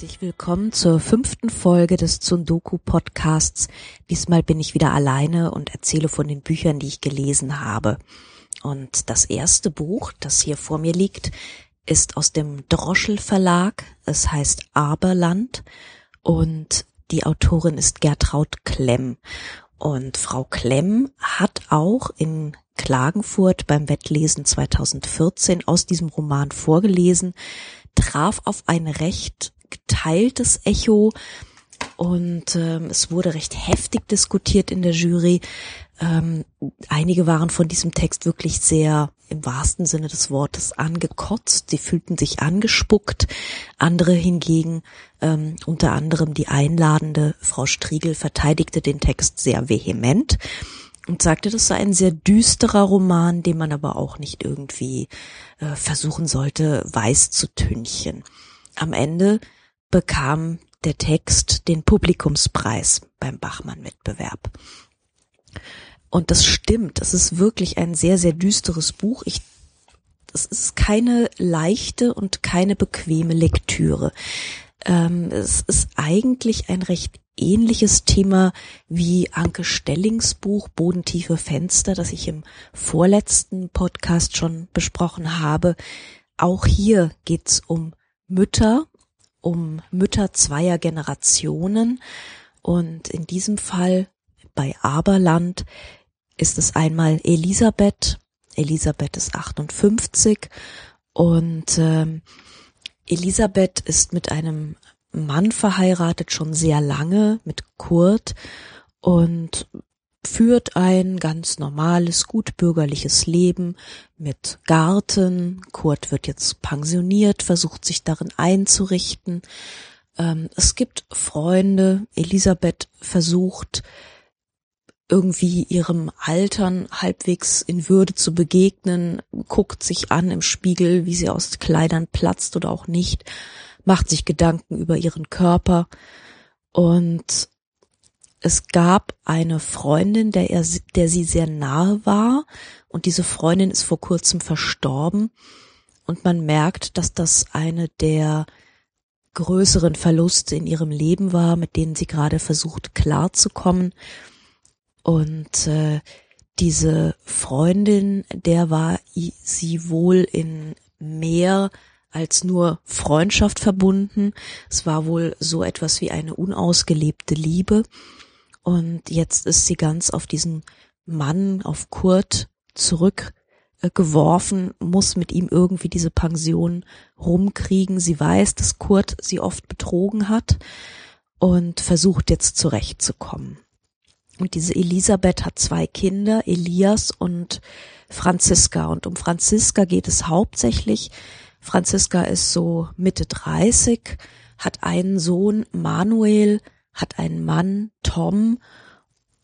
Herzlich willkommen zur fünften Folge des Tsundoku Podcasts. Diesmal bin ich wieder alleine und erzähle von den Büchern, die ich gelesen habe. Und das erste Buch, das hier vor mir liegt, ist aus dem Droschel Verlag. Es heißt Aberland und die Autorin ist Gertraud Klemm. Und Frau Klemm hat auch in Klagenfurt beim Wettlesen 2014 aus diesem Roman vorgelesen, traf auf ein recht geteiltes Echo und ähm, es wurde recht heftig diskutiert in der Jury. Ähm, einige waren von diesem Text wirklich sehr im wahrsten Sinne des Wortes angekotzt. Sie fühlten sich angespuckt. Andere hingegen, ähm, unter anderem die einladende Frau Striegel, verteidigte den Text sehr vehement und sagte, das sei ein sehr düsterer Roman, den man aber auch nicht irgendwie äh, versuchen sollte, weiß zu tünchen. Am Ende bekam der Text den Publikumspreis beim Bachmann-Wettbewerb. Und das stimmt, es ist wirklich ein sehr, sehr düsteres Buch. Ich, das ist keine leichte und keine bequeme Lektüre. Ähm, es ist eigentlich ein recht ähnliches Thema wie Anke Stellings Buch Bodentiefe Fenster, das ich im vorletzten Podcast schon besprochen habe. Auch hier geht's um Mütter um Mütter zweier Generationen. Und in diesem Fall bei Aberland ist es einmal Elisabeth. Elisabeth ist 58 und ähm, Elisabeth ist mit einem Mann verheiratet schon sehr lange, mit Kurt. Und führt ein ganz normales, gutbürgerliches Leben mit Garten. Kurt wird jetzt pensioniert, versucht sich darin einzurichten. Ähm, es gibt Freunde. Elisabeth versucht irgendwie ihrem Altern halbwegs in Würde zu begegnen, guckt sich an im Spiegel, wie sie aus Kleidern platzt oder auch nicht, macht sich Gedanken über ihren Körper und es gab eine Freundin, der er, der sie sehr nahe war und diese Freundin ist vor kurzem verstorben und man merkt, dass das eine der größeren Verluste in ihrem Leben war, mit denen sie gerade versucht klarzukommen und äh, diese Freundin, der war sie wohl in mehr als nur Freundschaft verbunden. Es war wohl so etwas wie eine unausgelebte Liebe. Und jetzt ist sie ganz auf diesen Mann, auf Kurt zurückgeworfen, muss mit ihm irgendwie diese Pension rumkriegen. Sie weiß, dass Kurt sie oft betrogen hat und versucht jetzt zurechtzukommen. Und diese Elisabeth hat zwei Kinder, Elias und Franziska. Und um Franziska geht es hauptsächlich. Franziska ist so Mitte 30, hat einen Sohn, Manuel, hat einen Mann, Tom,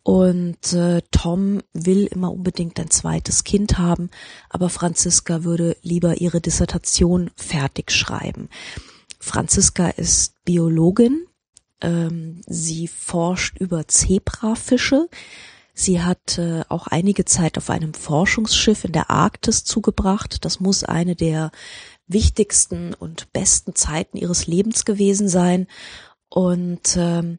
und äh, Tom will immer unbedingt ein zweites Kind haben, aber Franziska würde lieber ihre Dissertation fertig schreiben. Franziska ist Biologin, ähm, sie forscht über Zebrafische. Sie hat äh, auch einige Zeit auf einem Forschungsschiff in der Arktis zugebracht. Das muss eine der wichtigsten und besten Zeiten ihres Lebens gewesen sein. Und ähm,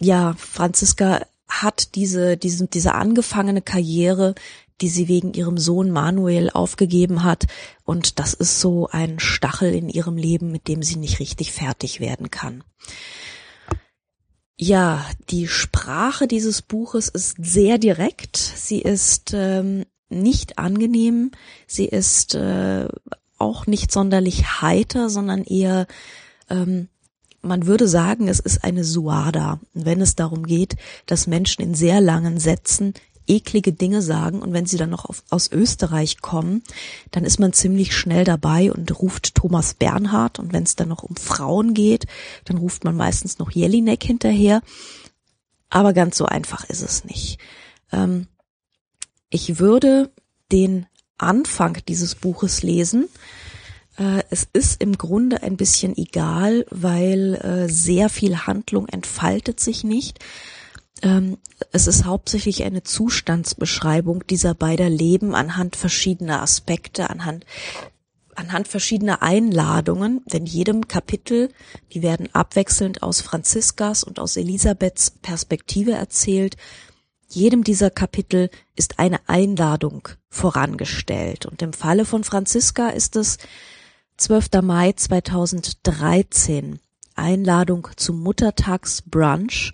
ja, Franziska hat diese, diese, diese angefangene Karriere, die sie wegen ihrem Sohn Manuel aufgegeben hat. Und das ist so ein Stachel in ihrem Leben, mit dem sie nicht richtig fertig werden kann. Ja, die Sprache dieses Buches ist sehr direkt. Sie ist ähm, nicht angenehm. Sie ist äh, auch nicht sonderlich heiter, sondern eher ähm, man würde sagen, es ist eine Suada, wenn es darum geht, dass Menschen in sehr langen Sätzen eklige Dinge sagen und wenn sie dann noch auf, aus Österreich kommen, dann ist man ziemlich schnell dabei und ruft Thomas Bernhard und wenn es dann noch um Frauen geht, dann ruft man meistens noch Jelinek hinterher. Aber ganz so einfach ist es nicht. Ähm, ich würde den Anfang dieses Buches lesen es ist im Grunde ein bisschen egal, weil äh, sehr viel Handlung entfaltet sich nicht. Ähm, es ist hauptsächlich eine Zustandsbeschreibung dieser beider Leben anhand verschiedener Aspekte, anhand anhand verschiedener Einladungen, denn jedem Kapitel, die werden abwechselnd aus Franziskas und aus Elisabeths Perspektive erzählt, jedem dieser Kapitel ist eine Einladung vorangestellt. Und im Falle von Franziska ist es 12. Mai 2013. Einladung zum Muttertagsbrunch.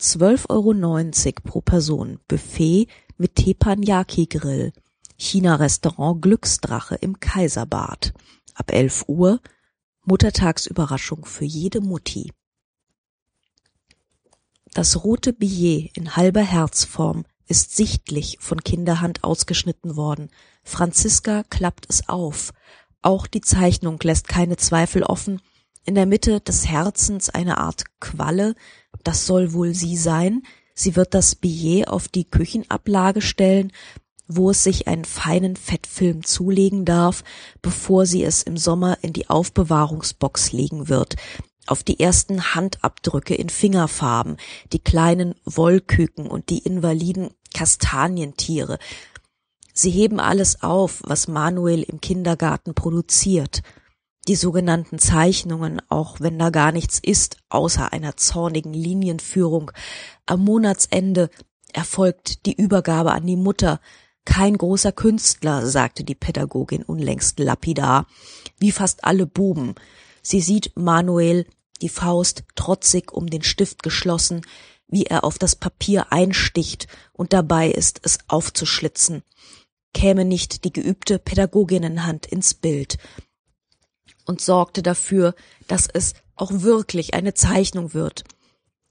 12,90 Euro pro Person. Buffet mit Teppanyaki-Grill. China-Restaurant Glücksdrache im Kaiserbad. Ab 11 Uhr Muttertagsüberraschung für jede Mutti. Das rote Billet in halber Herzform ist sichtlich von Kinderhand ausgeschnitten worden. Franziska klappt es auf. Auch die Zeichnung lässt keine Zweifel offen. In der Mitte des Herzens eine Art Qualle. Das soll wohl sie sein. Sie wird das Billet auf die Küchenablage stellen, wo es sich einen feinen Fettfilm zulegen darf, bevor sie es im Sommer in die Aufbewahrungsbox legen wird auf die ersten Handabdrücke in Fingerfarben, die kleinen Wollküken und die invaliden Kastanientiere. Sie heben alles auf, was Manuel im Kindergarten produziert. Die sogenannten Zeichnungen, auch wenn da gar nichts ist, außer einer zornigen Linienführung. Am Monatsende erfolgt die Übergabe an die Mutter. Kein großer Künstler, sagte die Pädagogin unlängst lapidar, wie fast alle Buben. Sie sieht Manuel die Faust trotzig um den Stift geschlossen, wie er auf das Papier einsticht und dabei ist, es aufzuschlitzen. Käme nicht die geübte Pädagoginnenhand ins Bild und sorgte dafür, dass es auch wirklich eine Zeichnung wird.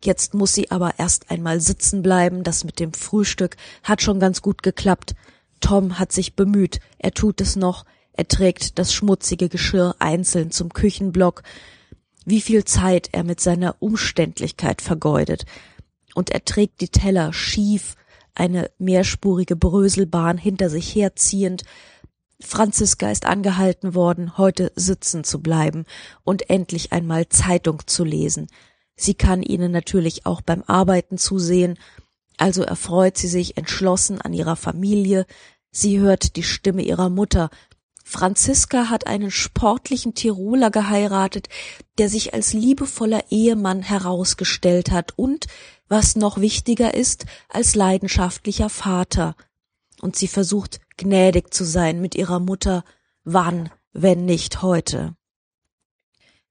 Jetzt muss sie aber erst einmal sitzen bleiben, das mit dem Frühstück hat schon ganz gut geklappt. Tom hat sich bemüht, er tut es noch, er trägt das schmutzige Geschirr einzeln zum Küchenblock, wie viel Zeit er mit seiner Umständlichkeit vergeudet. Und er trägt die Teller schief, eine mehrspurige Bröselbahn hinter sich herziehend. Franziska ist angehalten worden, heute sitzen zu bleiben und endlich einmal Zeitung zu lesen. Sie kann ihnen natürlich auch beim Arbeiten zusehen, also erfreut sie sich entschlossen an ihrer Familie, sie hört die Stimme ihrer Mutter, Franziska hat einen sportlichen Tiroler geheiratet, der sich als liebevoller Ehemann herausgestellt hat und, was noch wichtiger ist, als leidenschaftlicher Vater. Und sie versucht gnädig zu sein mit ihrer Mutter, wann, wenn nicht heute.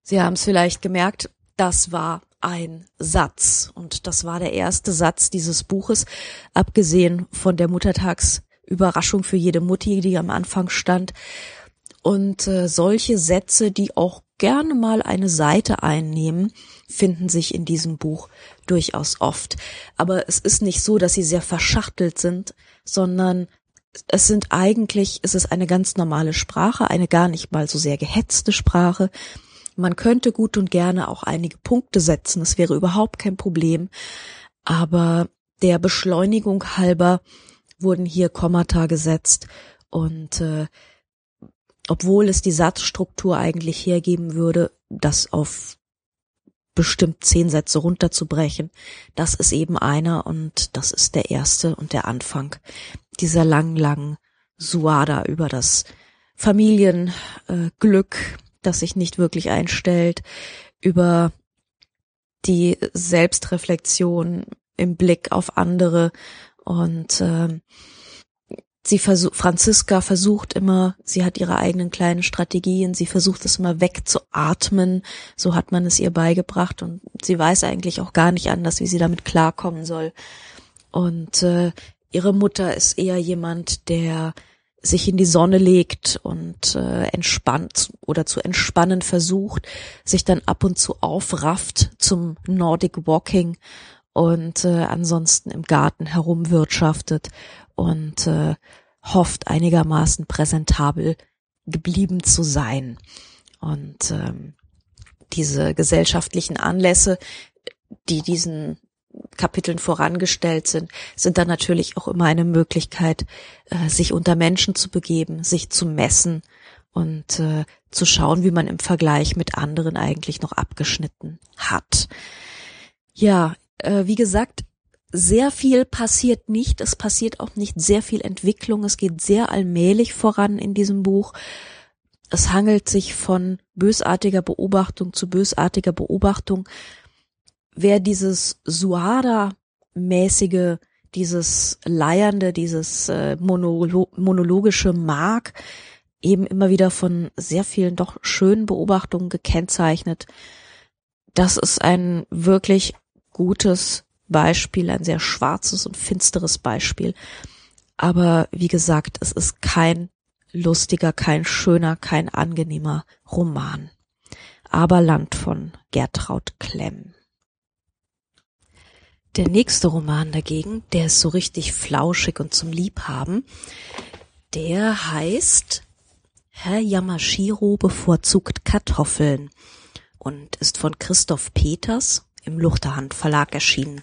Sie haben es vielleicht gemerkt, das war ein Satz. Und das war der erste Satz dieses Buches, abgesehen von der Muttertags Überraschung für jede Mutti, die am Anfang stand. Und äh, solche Sätze, die auch gerne mal eine Seite einnehmen, finden sich in diesem Buch durchaus oft. Aber es ist nicht so, dass sie sehr verschachtelt sind, sondern es sind eigentlich, es ist eine ganz normale Sprache, eine gar nicht mal so sehr gehetzte Sprache. Man könnte gut und gerne auch einige Punkte setzen, es wäre überhaupt kein Problem. Aber der Beschleunigung halber wurden hier Kommata gesetzt. Und äh, obwohl es die Satzstruktur eigentlich hergeben würde, das auf bestimmt zehn Sätze runterzubrechen, das ist eben einer und das ist der erste und der Anfang dieser langen, langen Suada über das Familienglück, äh, das sich nicht wirklich einstellt, über die Selbstreflexion im Blick auf andere und äh, sie versucht, Franziska versucht immer, sie hat ihre eigenen kleinen Strategien, sie versucht es immer wegzuatmen, so hat man es ihr beigebracht und sie weiß eigentlich auch gar nicht anders, wie sie damit klarkommen soll. Und äh, ihre Mutter ist eher jemand, der sich in die Sonne legt und äh, entspannt oder zu entspannen versucht, sich dann ab und zu aufrafft zum Nordic Walking und äh, ansonsten im Garten herumwirtschaftet und äh, hofft einigermaßen präsentabel geblieben zu sein. Und ähm, diese gesellschaftlichen Anlässe, die diesen Kapiteln vorangestellt sind, sind dann natürlich auch immer eine Möglichkeit, äh, sich unter Menschen zu begeben, sich zu messen und äh, zu schauen, wie man im Vergleich mit anderen eigentlich noch abgeschnitten hat. Ja, äh, wie gesagt, sehr viel passiert nicht. Es passiert auch nicht sehr viel Entwicklung. Es geht sehr allmählich voran in diesem Buch. es hangelt sich von bösartiger Beobachtung zu bösartiger Beobachtung. Wer dieses Suada-mäßige, dieses Leiernde, dieses äh, Monolo monologische mag, eben immer wieder von sehr vielen doch schönen Beobachtungen gekennzeichnet. Das ist ein wirklich gutes Beispiel, ein sehr schwarzes und finsteres Beispiel. Aber wie gesagt, es ist kein lustiger, kein schöner, kein angenehmer Roman. Aberland von Gertraud Klemm. Der nächste Roman dagegen, der ist so richtig flauschig und zum Liebhaben, der heißt Herr Yamashiro bevorzugt Kartoffeln und ist von Christoph Peters im Luchterhand Verlag erschienen.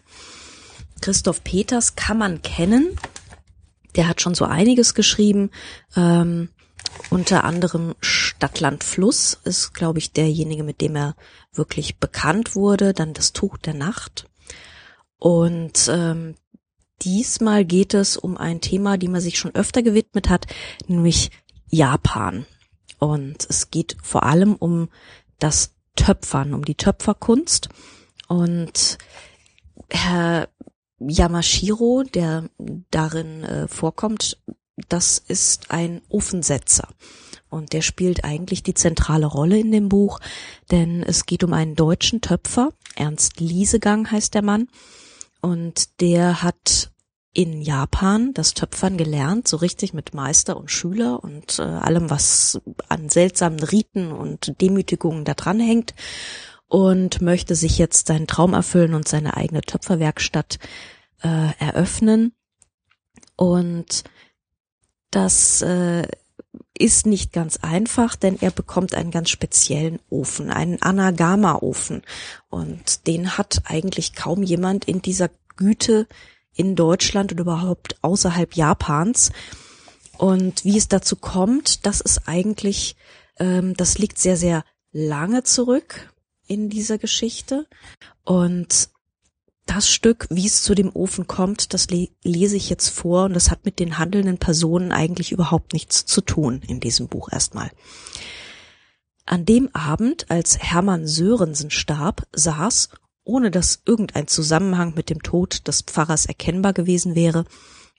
Christoph Peters kann man kennen. Der hat schon so einiges geschrieben. Ähm, unter anderem Stadtland Fluss ist, glaube ich, derjenige, mit dem er wirklich bekannt wurde. Dann das Tuch der Nacht. Und ähm, diesmal geht es um ein Thema, dem er sich schon öfter gewidmet hat, nämlich Japan. Und es geht vor allem um das Töpfern, um die Töpferkunst. Und Herr Yamashiro, der darin äh, vorkommt, das ist ein Ofensetzer. Und der spielt eigentlich die zentrale Rolle in dem Buch, denn es geht um einen deutschen Töpfer, Ernst Liesegang heißt der Mann, und der hat in Japan das Töpfern gelernt, so richtig mit Meister und Schüler und äh, allem, was an seltsamen Riten und Demütigungen da dran hängt und möchte sich jetzt seinen Traum erfüllen und seine eigene Töpferwerkstatt äh, eröffnen. Und das äh, ist nicht ganz einfach, denn er bekommt einen ganz speziellen Ofen, einen Anagama-Ofen. Und den hat eigentlich kaum jemand in dieser Güte in Deutschland und überhaupt außerhalb Japans. Und wie es dazu kommt, das ist eigentlich, ähm, das liegt sehr, sehr lange zurück in dieser Geschichte. Und das Stück, wie es zu dem Ofen kommt, das le lese ich jetzt vor und das hat mit den handelnden Personen eigentlich überhaupt nichts zu tun in diesem Buch erstmal. An dem Abend, als Hermann Sörensen starb, saß ohne dass irgendein Zusammenhang mit dem Tod des Pfarrers erkennbar gewesen wäre,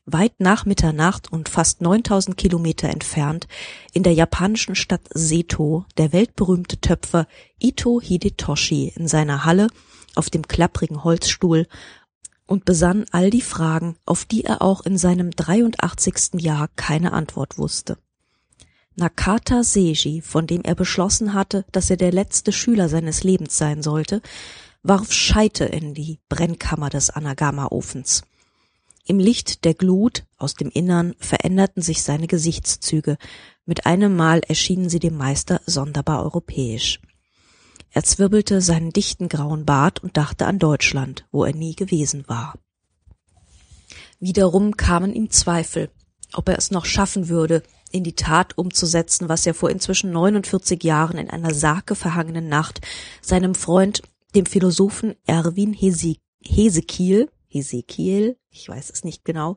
weit nach Mitternacht und fast 9000 Kilometer entfernt, in der japanischen Stadt Seto, der weltberühmte Töpfer Ito Hidetoshi in seiner Halle auf dem klapprigen Holzstuhl und besann all die Fragen, auf die er auch in seinem 83. Jahr keine Antwort wusste. Nakata Seiji, von dem er beschlossen hatte, dass er der letzte Schüler seines Lebens sein sollte, warf Scheite in die Brennkammer des Anagama-Ofens. Im Licht der Glut aus dem Innern veränderten sich seine Gesichtszüge, mit einem Mal erschienen sie dem Meister sonderbar europäisch. Er zwirbelte seinen dichten grauen Bart und dachte an Deutschland, wo er nie gewesen war. Wiederum kamen ihm Zweifel, ob er es noch schaffen würde, in die Tat umzusetzen, was er vor inzwischen 49 Jahren in einer Sake verhangenen Nacht seinem Freund dem Philosophen Erwin Hesekiel, Hesekiel, ich weiß es nicht genau,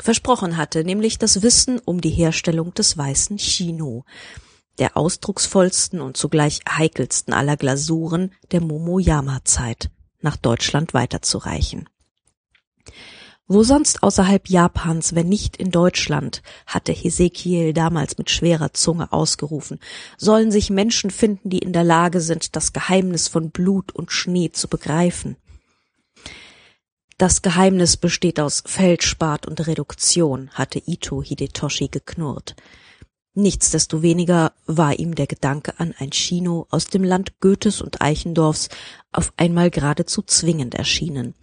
versprochen hatte, nämlich das Wissen um die Herstellung des weißen Chino, der ausdrucksvollsten und zugleich heikelsten aller Glasuren der Momoyama-Zeit, nach Deutschland weiterzureichen. Wo sonst außerhalb Japans, wenn nicht in Deutschland, hatte Hesekiel damals mit schwerer Zunge ausgerufen, sollen sich Menschen finden, die in der Lage sind, das Geheimnis von Blut und Schnee zu begreifen. Das Geheimnis besteht aus Feldspat und Reduktion, hatte Ito Hidetoshi geknurrt. Nichtsdestoweniger war ihm der Gedanke an ein Chino aus dem Land Goethes und Eichendorfs auf einmal geradezu zwingend erschienen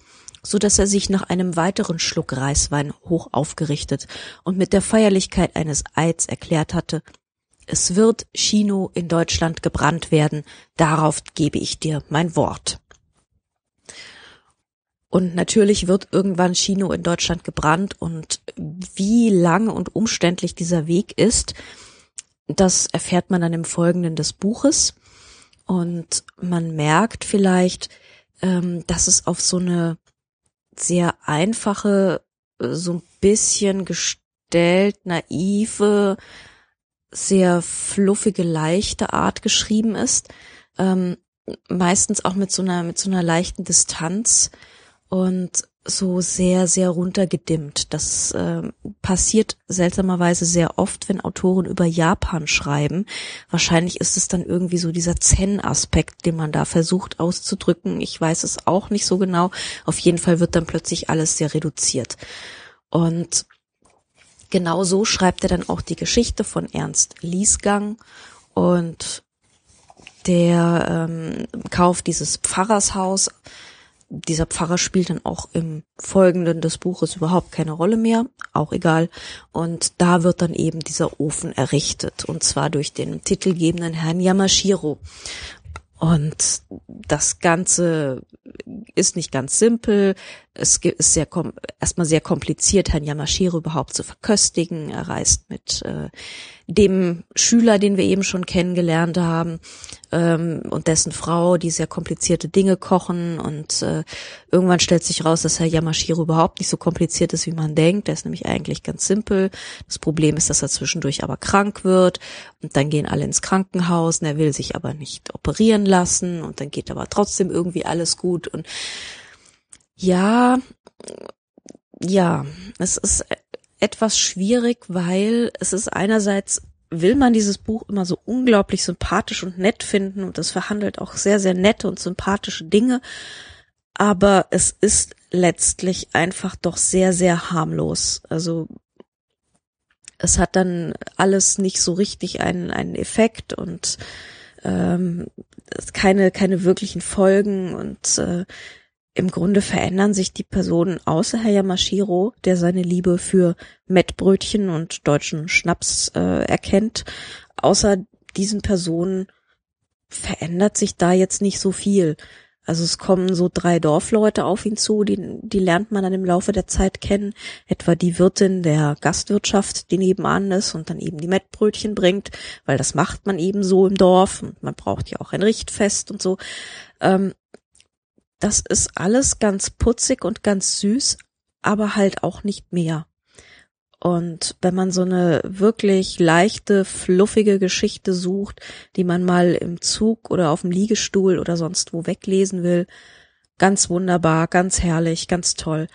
so dass er sich nach einem weiteren Schluck Reiswein hoch aufgerichtet und mit der Feierlichkeit eines Eids erklärt hatte, es wird Chino in Deutschland gebrannt werden, darauf gebe ich dir mein Wort. Und natürlich wird irgendwann Chino in Deutschland gebrannt und wie lang und umständlich dieser Weg ist, das erfährt man dann im Folgenden des Buches. Und man merkt vielleicht, ähm, dass es auf so eine sehr einfache, so ein bisschen gestellt, naive sehr fluffige, leichte Art geschrieben ist. Ähm, meistens auch mit so einer, mit so einer leichten Distanz und so sehr, sehr runtergedimmt. Das äh, passiert seltsamerweise sehr oft, wenn Autoren über Japan schreiben. Wahrscheinlich ist es dann irgendwie so dieser Zen-Aspekt, den man da versucht auszudrücken. Ich weiß es auch nicht so genau. Auf jeden Fall wird dann plötzlich alles sehr reduziert. Und genau so schreibt er dann auch die Geschichte von Ernst Liesgang und der ähm, kauft dieses Pfarrershaus. Dieser Pfarrer spielt dann auch im Folgenden des Buches überhaupt keine Rolle mehr, auch egal. Und da wird dann eben dieser Ofen errichtet, und zwar durch den titelgebenden Herrn Yamashiro. Und das Ganze ist nicht ganz simpel. Es ist sehr erstmal sehr kompliziert, Herrn Yamashiro überhaupt zu verköstigen. Er reist mit äh, dem Schüler, den wir eben schon kennengelernt haben, ähm, und dessen Frau, die sehr komplizierte Dinge kochen. Und äh, irgendwann stellt sich raus, dass Herr Yamashiro überhaupt nicht so kompliziert ist, wie man denkt. Er ist nämlich eigentlich ganz simpel. Das Problem ist, dass er zwischendurch aber krank wird. Und dann gehen alle ins Krankenhaus und er will sich aber nicht operieren lassen. Und dann geht aber trotzdem irgendwie alles gut. Und ja, ja, es ist etwas schwierig, weil es ist einerseits will man dieses Buch immer so unglaublich sympathisch und nett finden und es verhandelt auch sehr, sehr nette und sympathische Dinge. Aber es ist letztlich einfach doch sehr, sehr harmlos. Also es hat dann alles nicht so richtig einen, einen Effekt und ähm, keine, keine wirklichen Folgen und äh, im Grunde verändern sich die Personen außer Herr Yamashiro, der seine Liebe für Mettbrötchen und deutschen Schnaps äh, erkennt. Außer diesen Personen verändert sich da jetzt nicht so viel. Also es kommen so drei Dorfleute auf ihn zu, die, die lernt man dann im Laufe der Zeit kennen. Etwa die Wirtin der Gastwirtschaft, die nebenan ist und dann eben die Mettbrötchen bringt, weil das macht man eben so im Dorf und man braucht ja auch ein Richtfest und so. Ähm, das ist alles ganz putzig und ganz süß, aber halt auch nicht mehr. Und wenn man so eine wirklich leichte, fluffige Geschichte sucht, die man mal im Zug oder auf dem Liegestuhl oder sonst wo weglesen will, ganz wunderbar, ganz herrlich, ganz toll.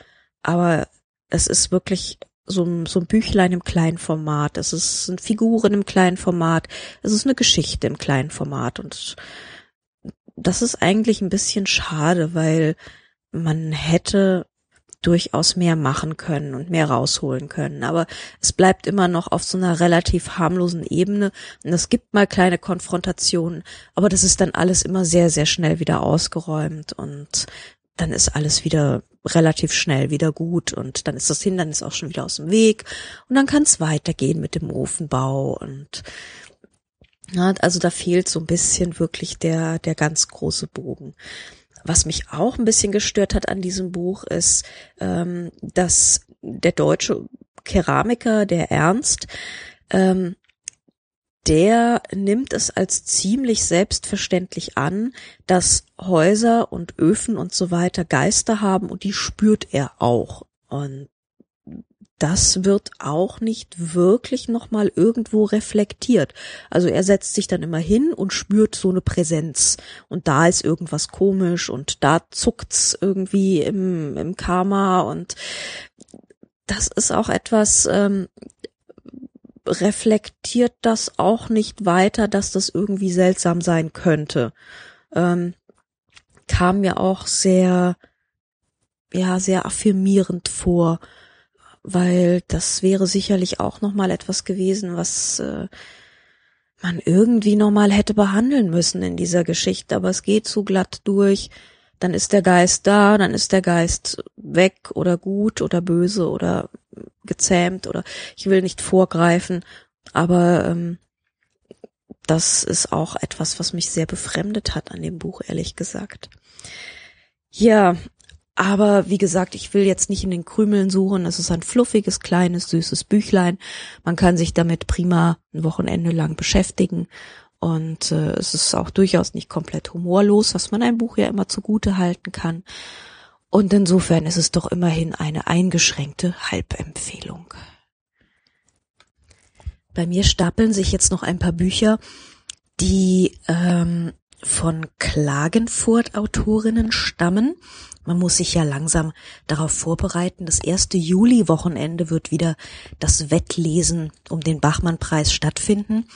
Aber es ist wirklich so, so ein Büchlein im kleinen Format. Es ist ein Figuren im kleinen Format. Es ist eine Geschichte im kleinen Format und das ist eigentlich ein bisschen schade, weil man hätte durchaus mehr machen können und mehr rausholen können. Aber es bleibt immer noch auf so einer relativ harmlosen Ebene. Und es gibt mal kleine Konfrontationen, aber das ist dann alles immer sehr, sehr schnell wieder ausgeräumt und dann ist alles wieder relativ schnell wieder gut und dann ist das Hindernis auch schon wieder aus dem Weg und dann kann es weitergehen mit dem Ofenbau und also da fehlt so ein bisschen wirklich der, der ganz große Bogen. Was mich auch ein bisschen gestört hat an diesem Buch ist, ähm, dass der deutsche Keramiker, der Ernst, ähm, der nimmt es als ziemlich selbstverständlich an, dass Häuser und Öfen und so weiter Geister haben und die spürt er auch. Und das wird auch nicht wirklich nochmal irgendwo reflektiert. Also er setzt sich dann immer hin und spürt so eine Präsenz. Und da ist irgendwas komisch und da zuckt's irgendwie im, im Karma und das ist auch etwas, ähm, reflektiert das auch nicht weiter, dass das irgendwie seltsam sein könnte. Ähm, kam mir auch sehr, ja, sehr affirmierend vor weil das wäre sicherlich auch noch mal etwas gewesen, was äh, man irgendwie noch mal hätte behandeln müssen in dieser Geschichte, aber es geht so glatt durch. Dann ist der Geist da, dann ist der Geist weg oder gut oder böse oder gezähmt oder ich will nicht vorgreifen, aber ähm, das ist auch etwas, was mich sehr befremdet hat an dem Buch, ehrlich gesagt. Ja, aber wie gesagt, ich will jetzt nicht in den Krümeln suchen. Es ist ein fluffiges, kleines, süßes Büchlein. Man kann sich damit prima ein Wochenende lang beschäftigen. Und äh, es ist auch durchaus nicht komplett humorlos, was man einem Buch ja immer zugute halten kann. Und insofern ist es doch immerhin eine eingeschränkte Halbempfehlung. Bei mir stapeln sich jetzt noch ein paar Bücher, die ähm, von Klagenfurt-Autorinnen stammen. Man muss sich ja langsam darauf vorbereiten. Das erste Juli-Wochenende wird wieder das Wettlesen um den Bachmann-Preis stattfinden.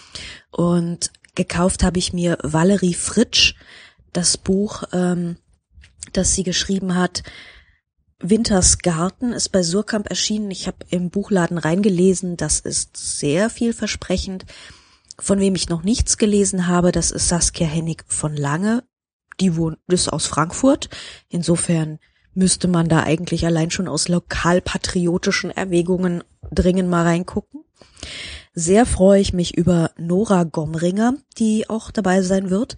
Und gekauft habe ich mir Valerie Fritsch, das Buch, ähm, das sie geschrieben hat. Winters Garten ist bei Surkamp erschienen. Ich habe im Buchladen reingelesen. Das ist sehr vielversprechend. Von wem ich noch nichts gelesen habe, das ist Saskia Hennig von Lange. Die wohnt, ist aus Frankfurt. Insofern müsste man da eigentlich allein schon aus lokalpatriotischen Erwägungen dringend mal reingucken. Sehr freue ich mich über Nora Gomringer, die auch dabei sein wird.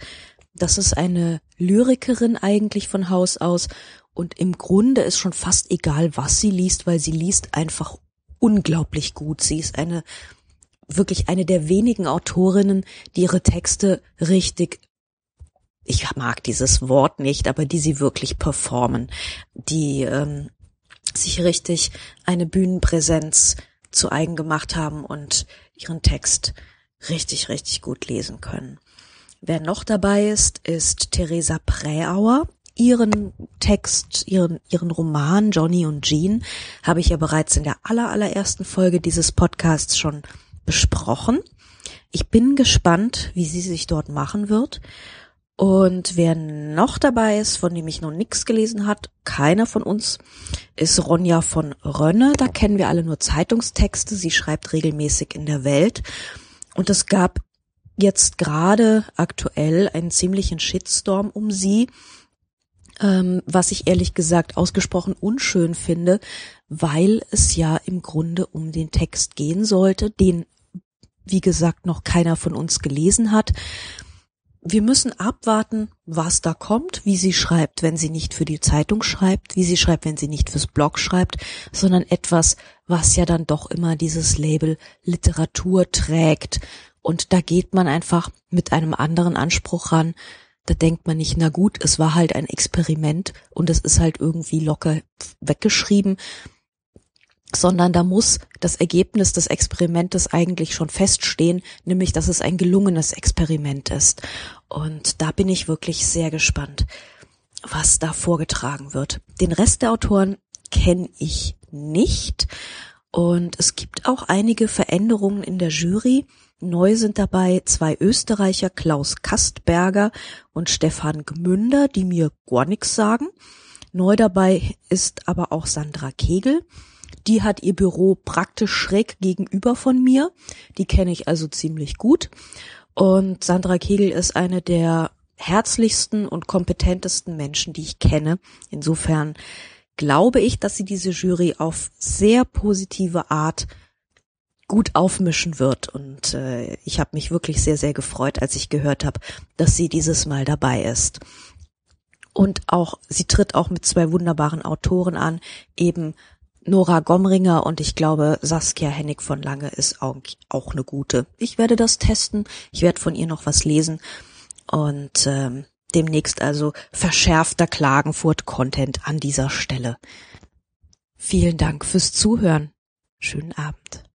Das ist eine Lyrikerin eigentlich von Haus aus und im Grunde ist schon fast egal, was sie liest, weil sie liest einfach unglaublich gut. Sie ist eine wirklich eine der wenigen Autorinnen, die ihre Texte richtig ich mag dieses Wort nicht, aber die sie wirklich performen, die ähm, sich richtig eine Bühnenpräsenz zu eigen gemacht haben und ihren Text richtig, richtig gut lesen können. Wer noch dabei ist, ist Theresa Präauer. Ihren Text, ihren, ihren Roman Johnny und Jean habe ich ja bereits in der aller, allerersten Folge dieses Podcasts schon besprochen. Ich bin gespannt, wie sie sich dort machen wird. Und wer noch dabei ist, von dem ich noch nichts gelesen hat, keiner von uns, ist Ronja von Rönne. Da kennen wir alle nur Zeitungstexte. Sie schreibt regelmäßig in der Welt. Und es gab jetzt gerade aktuell einen ziemlichen Shitstorm um sie, ähm, was ich ehrlich gesagt ausgesprochen unschön finde, weil es ja im Grunde um den Text gehen sollte, den wie gesagt, noch keiner von uns gelesen hat. Wir müssen abwarten, was da kommt, wie sie schreibt, wenn sie nicht für die Zeitung schreibt, wie sie schreibt, wenn sie nicht fürs Blog schreibt, sondern etwas, was ja dann doch immer dieses Label Literatur trägt. Und da geht man einfach mit einem anderen Anspruch ran. Da denkt man nicht, na gut, es war halt ein Experiment und es ist halt irgendwie locker weggeschrieben, sondern da muss das Ergebnis des Experimentes eigentlich schon feststehen, nämlich dass es ein gelungenes Experiment ist. Und da bin ich wirklich sehr gespannt, was da vorgetragen wird. Den Rest der Autoren kenne ich nicht und es gibt auch einige Veränderungen in der Jury. Neu sind dabei zwei Österreicher, Klaus Kastberger und Stefan Gmünder, die mir gar nichts sagen. Neu dabei ist aber auch Sandra Kegel. Die hat ihr Büro praktisch schräg gegenüber von mir. Die kenne ich also ziemlich gut. Und Sandra Kegel ist eine der herzlichsten und kompetentesten Menschen, die ich kenne. Insofern glaube ich, dass sie diese Jury auf sehr positive Art gut aufmischen wird. Und äh, ich habe mich wirklich sehr, sehr gefreut, als ich gehört habe, dass sie dieses Mal dabei ist. Und auch, sie tritt auch mit zwei wunderbaren Autoren an, eben Nora Gomringer und ich glaube Saskia Hennig von Lange ist auch, auch eine gute. Ich werde das testen, ich werde von ihr noch was lesen und ähm, demnächst also verschärfter Klagenfurt-Content an dieser Stelle. Vielen Dank fürs Zuhören. Schönen Abend.